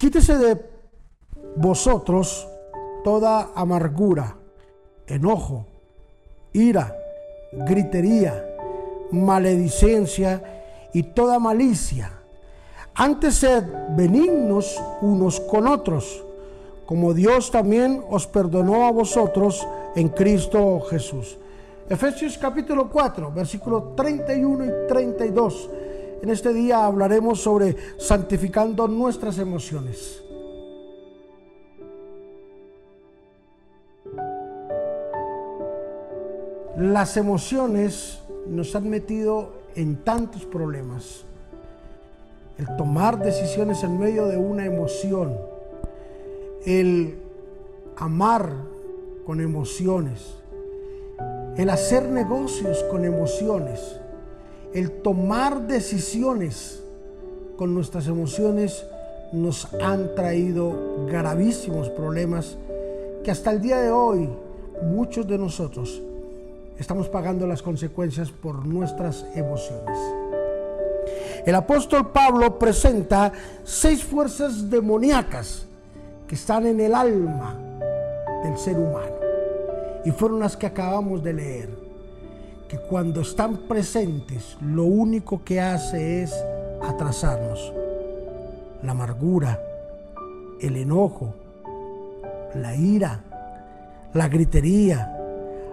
Quítese de vosotros toda amargura, enojo, ira, gritería, maledicencia y toda malicia. Antes sed benignos unos con otros, como Dios también os perdonó a vosotros en Cristo Jesús. Efesios capítulo 4, versículos 31 y 32. En este día hablaremos sobre santificando nuestras emociones. Las emociones nos han metido en tantos problemas. El tomar decisiones en medio de una emoción. El amar con emociones. El hacer negocios con emociones el tomar decisiones con nuestras emociones nos han traído gravísimos problemas que hasta el día de hoy muchos de nosotros estamos pagando las consecuencias por nuestras emociones. El apóstol Pablo presenta seis fuerzas demoníacas que están en el alma del ser humano y fueron las que acabamos de leer que cuando están presentes lo único que hace es atrasarnos. La amargura, el enojo, la ira, la gritería,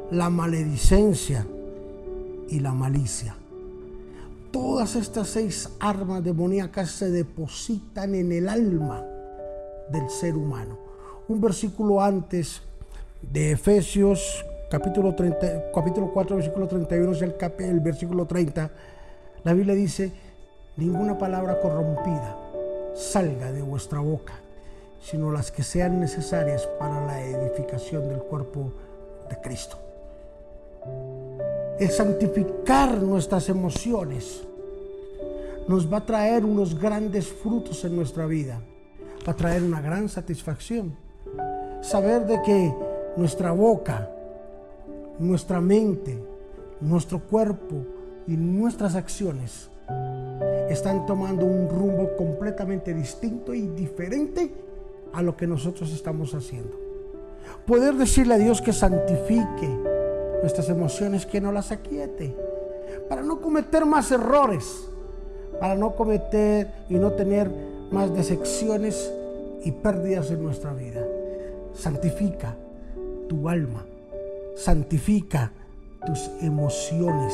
la maledicencia y la malicia. Todas estas seis armas demoníacas se depositan en el alma del ser humano. Un versículo antes de Efesios capítulo, 30, capítulo 4, versículo 31, es el, el versículo 30, la Biblia dice, ninguna palabra corrompida salga de vuestra boca, sino las que sean necesarias para la edificación del cuerpo de Cristo. El santificar nuestras emociones nos va a traer unos grandes frutos en nuestra vida, va a traer una gran satisfacción. Saber de que nuestra boca, nuestra mente, nuestro cuerpo y nuestras acciones están tomando un rumbo completamente distinto y diferente a lo que nosotros estamos haciendo. Poder decirle a Dios que santifique nuestras emociones, que no las aquiete, para no cometer más errores, para no cometer y no tener más decepciones y pérdidas en nuestra vida. Santifica tu alma santifica tus emociones.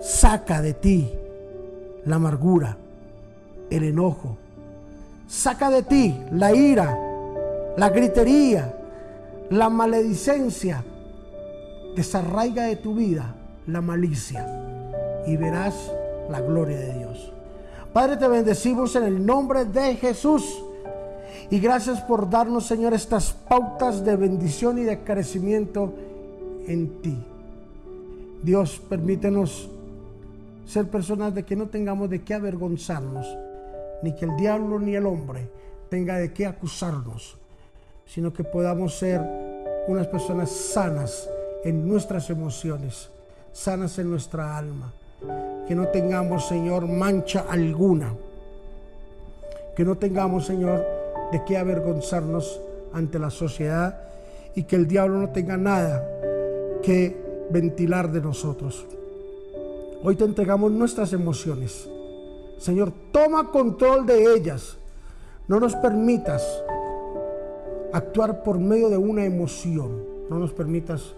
Saca de ti la amargura, el enojo. Saca de ti la ira, la gritería, la maledicencia. Desarraiga de tu vida la malicia y verás la gloria de Dios. Padre, te bendecimos en el nombre de Jesús. Y gracias por darnos, Señor, estas pautas de bendición y de crecimiento en ti. Dios, permítenos ser personas de que no tengamos de qué avergonzarnos, ni que el diablo ni el hombre tenga de qué acusarnos, sino que podamos ser unas personas sanas en nuestras emociones, sanas en nuestra alma, que no tengamos, Señor, mancha alguna, que no tengamos, Señor, de qué avergonzarnos ante la sociedad y que el diablo no tenga nada que ventilar de nosotros. Hoy te entregamos nuestras emociones. Señor, toma control de ellas. No nos permitas actuar por medio de una emoción. No nos permitas,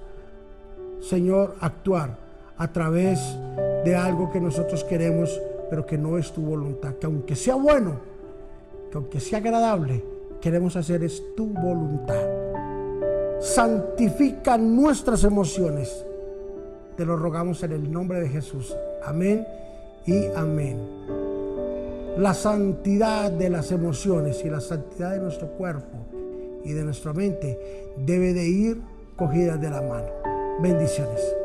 Señor, actuar a través de algo que nosotros queremos, pero que no es tu voluntad. Que aunque sea bueno, que aunque sea agradable, queremos hacer es tu voluntad. Santifica nuestras emociones. Te lo rogamos en el nombre de Jesús. Amén y amén. La santidad de las emociones y la santidad de nuestro cuerpo y de nuestra mente debe de ir cogida de la mano. Bendiciones.